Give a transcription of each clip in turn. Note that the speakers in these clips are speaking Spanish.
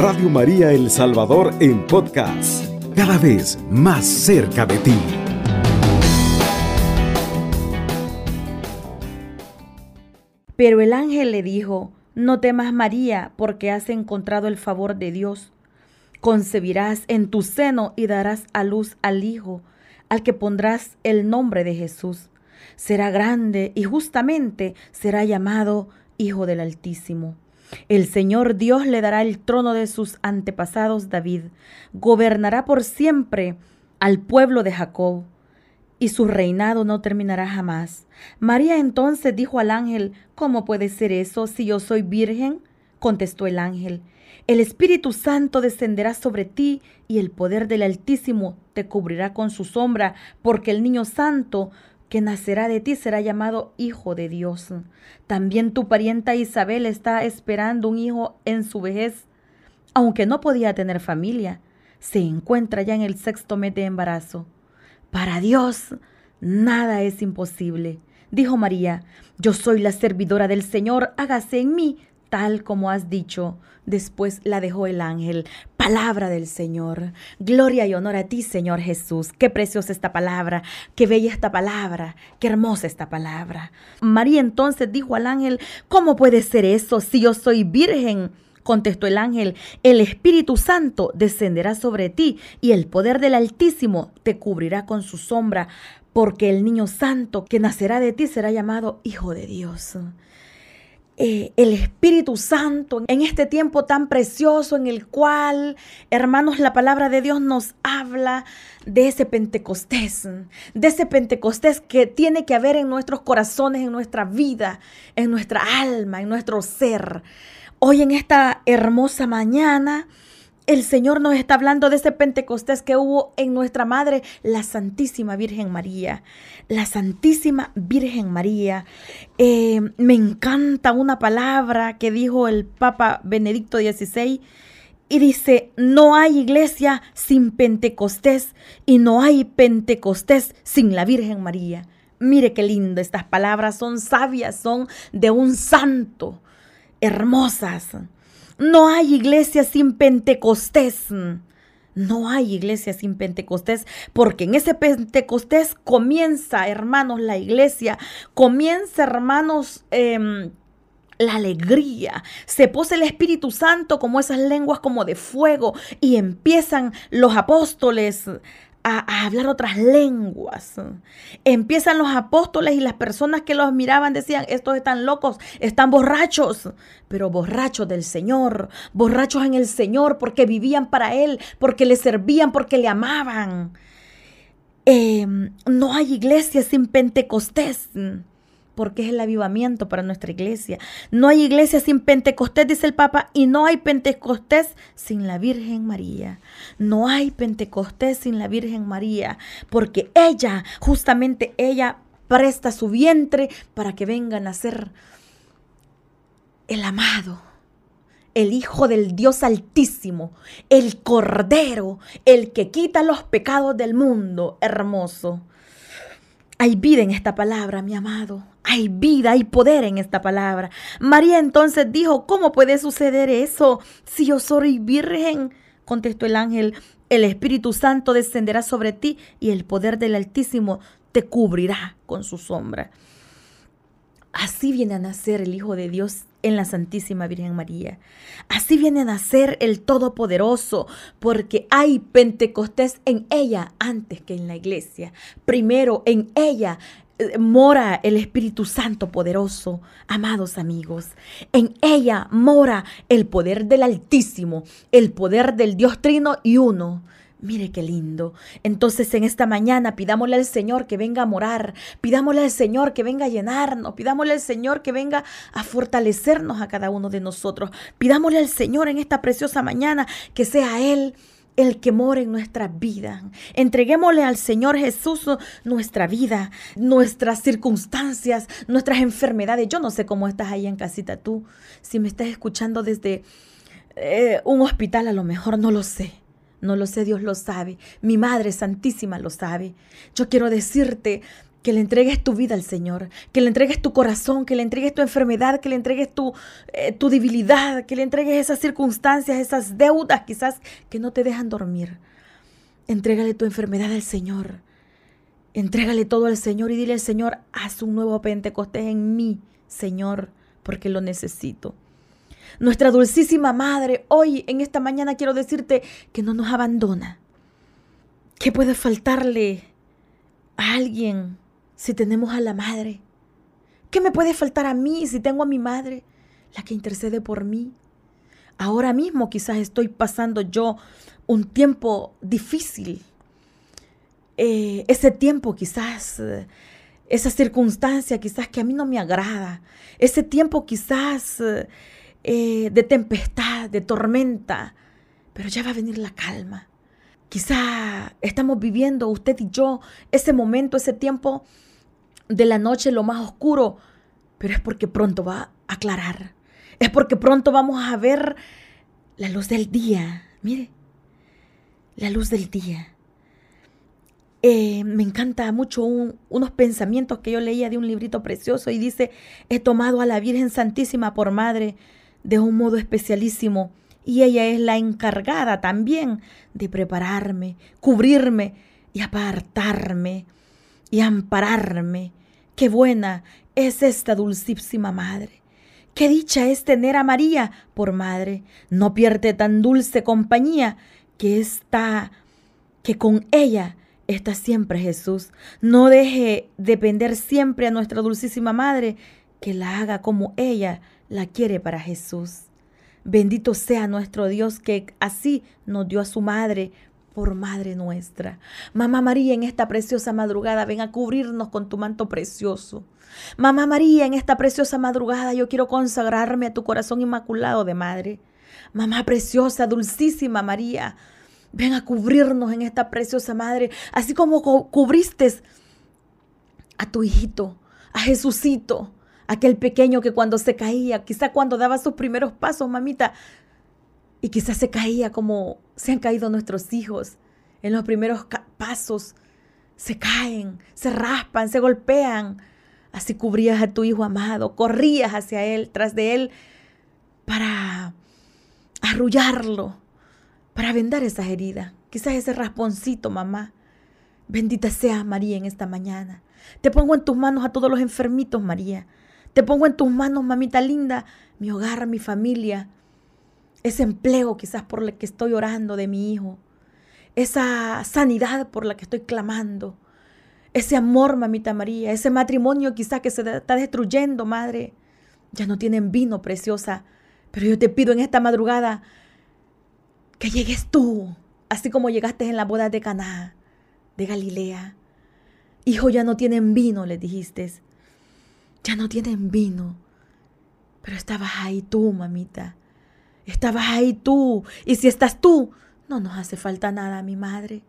Radio María El Salvador en podcast, cada vez más cerca de ti. Pero el ángel le dijo, no temas María, porque has encontrado el favor de Dios. Concebirás en tu seno y darás a luz al Hijo, al que pondrás el nombre de Jesús. Será grande y justamente será llamado Hijo del Altísimo. El Señor Dios le dará el trono de sus antepasados David. Gobernará por siempre al pueblo de Jacob, y su reinado no terminará jamás. María entonces dijo al ángel, ¿Cómo puede ser eso si yo soy virgen? Contestó el ángel, El Espíritu Santo descenderá sobre ti y el poder del Altísimo te cubrirá con su sombra, porque el niño santo que nacerá de ti será llamado Hijo de Dios. También tu parienta Isabel está esperando un hijo en su vejez, aunque no podía tener familia. Se encuentra ya en el sexto mes de embarazo. Para Dios nada es imposible. Dijo María, yo soy la servidora del Señor, hágase en mí tal como has dicho. Después la dejó el ángel. Palabra del Señor. Gloria y honor a ti, Señor Jesús. Qué preciosa esta palabra, qué bella esta palabra, qué hermosa esta palabra. María entonces dijo al ángel, ¿cómo puede ser eso si yo soy virgen? Contestó el ángel, el Espíritu Santo descenderá sobre ti y el poder del Altísimo te cubrirá con su sombra, porque el niño santo que nacerá de ti será llamado Hijo de Dios. Eh, el Espíritu Santo en este tiempo tan precioso en el cual, hermanos, la palabra de Dios nos habla de ese Pentecostés, de ese Pentecostés que tiene que haber en nuestros corazones, en nuestra vida, en nuestra alma, en nuestro ser. Hoy en esta hermosa mañana, el Señor nos está hablando de ese Pentecostés que hubo en nuestra Madre, la Santísima Virgen María. La Santísima Virgen María. Eh, me encanta una palabra que dijo el Papa Benedicto XVI y dice, no hay iglesia sin Pentecostés y no hay Pentecostés sin la Virgen María. Mire qué lindo, estas palabras son sabias, son de un santo, hermosas. No hay iglesia sin Pentecostés. No hay iglesia sin Pentecostés, porque en ese Pentecostés comienza, hermanos, la iglesia, comienza, hermanos, em, la alegría. Se posa el Espíritu Santo como esas lenguas como de fuego y empiezan los apóstoles a, hablar otras lenguas. Empiezan los apóstoles y las personas que los miraban decían, estos están locos, están borrachos, pero borrachos del Señor, borrachos en el Señor porque vivían para Él, porque le servían, porque le amaban. Em, no hay iglesia sin Pentecostés porque es el avivamiento para nuestra iglesia. No hay iglesia sin Pentecostés, dice el Papa, y no hay Pentecostés sin la Virgen María. No hay Pentecostés sin la Virgen María, porque ella, justamente ella, presta su vientre para que venga a nacer el amado, el Hijo del Dios Altísimo, el Cordero, el que quita los pecados del mundo, hermoso. Hay vida en esta palabra, mi amado. Hay vida, hay poder en esta palabra. María entonces dijo, ¿cómo puede suceder eso si yo soy virgen? Contestó el ángel, el Espíritu Santo descenderá sobre ti y el poder del Altísimo te cubrirá con su sombra. Así viene a nacer el Hijo de Dios en la Santísima Virgen María. Así viene a nacer el Todopoderoso, porque hay Pentecostés en ella antes que en la iglesia. Primero en ella mora el Espíritu Santo poderoso, amados amigos. En ella mora el poder del Altísimo, el poder del Dios Trino y uno. Mire qué lindo. Entonces en esta mañana pidámosle al Señor que venga a morar, pidámosle al Señor que venga a llenarnos, pidámosle al Señor que venga a fortalecernos a cada uno de nosotros. Pidámosle al Señor en esta preciosa mañana que sea Él el que mora en nuestra vida. Entreguémosle al Señor Jesús nuestra vida, nuestras circunstancias, nuestras enfermedades. Yo no sé cómo estás ahí en casita tú, si me estás escuchando desde eh, un hospital a lo mejor, no lo sé. No lo sé, Dios lo sabe. Mi Madre Santísima lo sabe. Yo quiero decirte que le entregues tu vida al Señor, que le entregues tu corazón, que le entregues tu enfermedad, que le entregues tu, eh, tu debilidad, que le entregues esas circunstancias, esas deudas quizás que no te dejan dormir. Entrégale tu enfermedad al Señor. Entrégale todo al Señor y dile al Señor, haz un nuevo Pentecostés en mí, Señor, porque lo necesito. Nuestra dulcísima Madre, hoy en esta mañana quiero decirte que no nos abandona. ¿Qué puede faltarle a alguien si tenemos a la Madre? ¿Qué me puede faltar a mí si tengo a mi Madre, la que intercede por mí? Ahora mismo quizás estoy pasando yo un tiempo difícil. Eh, ese tiempo quizás, eh, esa circunstancia quizás que a mí no me agrada. Ese tiempo quizás eh, de tempestad, de tormenta. Pero ya va a venir la calma. Quizá estamos viviendo usted y yo ese momento, ese tiempo de la noche, lo más oscuro, pero es porque pronto va a aclarar. Es porque pronto vamos a ver la luz del día. Mire, la luz del día. Eh, me encanta mucho unos pensamientos que yo leía de un librito precioso y dice, he tomado a la Virgen Santísima por madre de un modo especialísimo y ella es la encargada también de prepararme, cubrirme y apartarme y ampararme. Qué buena es esta dulcísima madre. Qué dicha es tener a María por madre. No pierde tan dulce compañía que está, que con ella está siempre Jesús. No deje depender siempre a nuestra dulcísima madre, que la haga como ella la quiere para Jesús. Bendito sea nuestro Dios que así nos dio a su madre por madre nuestra. Mamá María, en esta preciosa madrugada, ven a cubrirnos con tu manto precioso. Mamá María, en esta preciosa madrugada yo quiero consagrarme a tu corazón inmaculado de madre. Mamá preciosa, dulcísima María, ven a cubrirnos en esta preciosa madre, así como cubriste a tu hijito, a Jesucito, aquel pequeño que cuando se caía, quizá cuando daba sus primeros pasos, mamita, y quizás se caía como se han caído nuestros hijos en los primeros pasos, se caen, se raspan, se golpean. Así cubrías a tu hijo amado, corrías hacia él, tras de él, para arrullarlo, para vendar esas heridas. Quizás ese rasponcito, mamá. Bendita sea María en esta mañana. Te pongo en tus manos a todos los enfermitos, María. Te pongo en tus manos, mamita linda, mi hogar, mi familia, ese empleo quizás por el que estoy orando de mi hijo, esa sanidad por la que estoy clamando, ese amor, mamita María, ese matrimonio quizás que se está destruyendo, madre. Ya no tienen vino, preciosa, pero yo te pido en esta madrugada que llegues tú, así como llegaste en la boda de Caná, de Galilea. Hijo, ya no tienen vino, le dijiste. Ya no tienen vino. Pero estabas ahí tú, mamita. Estabas ahí tú. Y si estás tú, no nos hace falta nada, mi madre.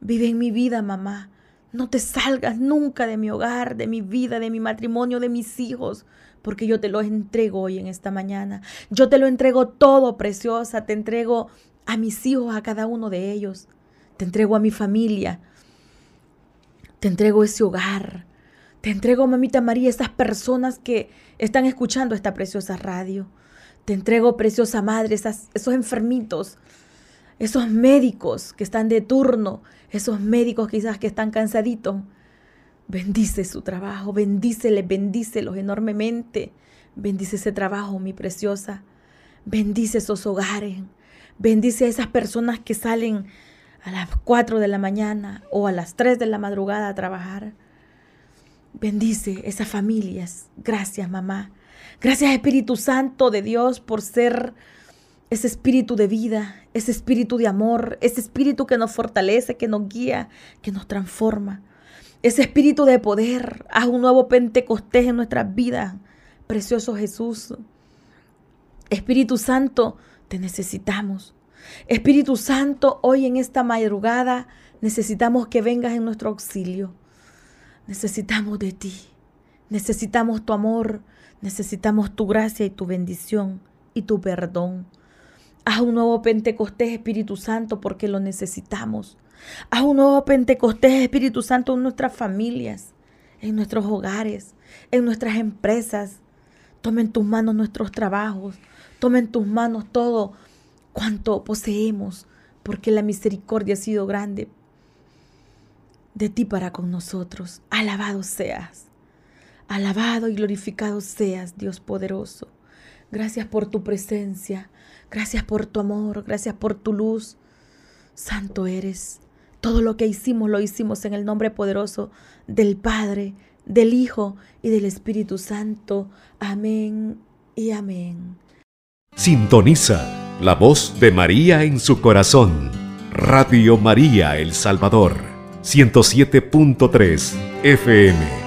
Vive en mi vida, mamá. No te salgas nunca de mi hogar, de mi vida, de mi matrimonio, de mis hijos, porque yo te lo entrego hoy en esta mañana. Yo te lo entrego todo, preciosa. Te entrego a mis hijos, a cada uno de ellos. Te entrego a mi familia. Te entrego ese hogar. Te entrego, mamita María, esas personas que están escuchando esta preciosa radio. Te entrego, preciosa madre, esos enfermitos, esos médicos que están de turno, esos médicos quizás que están cansaditos. Bendice su trabajo, bendíceles, bendícelos enormemente. Bendice ese trabajo, mi preciosa. Bendice esos hogares. Bendice a esas personas que salen a las 4 de la mañana o a las 3 de la madrugada a trabajar. Bendice esas familias. Gracias, mamá. Gracias Espíritu Santo de Dios por ser ese espíritu de vida, ese espíritu de amor, ese espíritu que nos fortalece, que nos guía, que nos transforma. Ese espíritu de poder, haz un nuevo Pentecostés en nuestras vidas. Precioso Jesús. Espíritu Santo, te necesitamos. Espíritu Santo, hoy en esta madrugada necesitamos que vengas en nuestro auxilio. Necesitamos de ti. Necesitamos tu amor, Necesitamos tu gracia y tu bendición y tu perdón. Haz un nuevo Pentecostés, Espíritu Santo, porque lo necesitamos. Haz un nuevo Pentecostés, Espíritu Santo, en nuestras familias, en nuestros hogares, en nuestras empresas. Toma en tus manos nuestros trabajos. Toma en tus manos todo cuanto poseemos, porque la misericordia ha sido grande de ti para con nosotros. Alabado seas. Alabado y glorificado seas, Dios poderoso. Gracias por tu presencia. Gracias por tu amor. Gracias por tu luz. Santo eres. Todo lo que hicimos lo hicimos en el nombre poderoso del Padre, del Hijo y del Espíritu Santo. Amén y amén. Sintoniza la voz de María en su corazón. Radio María El Salvador, 107.3 FM.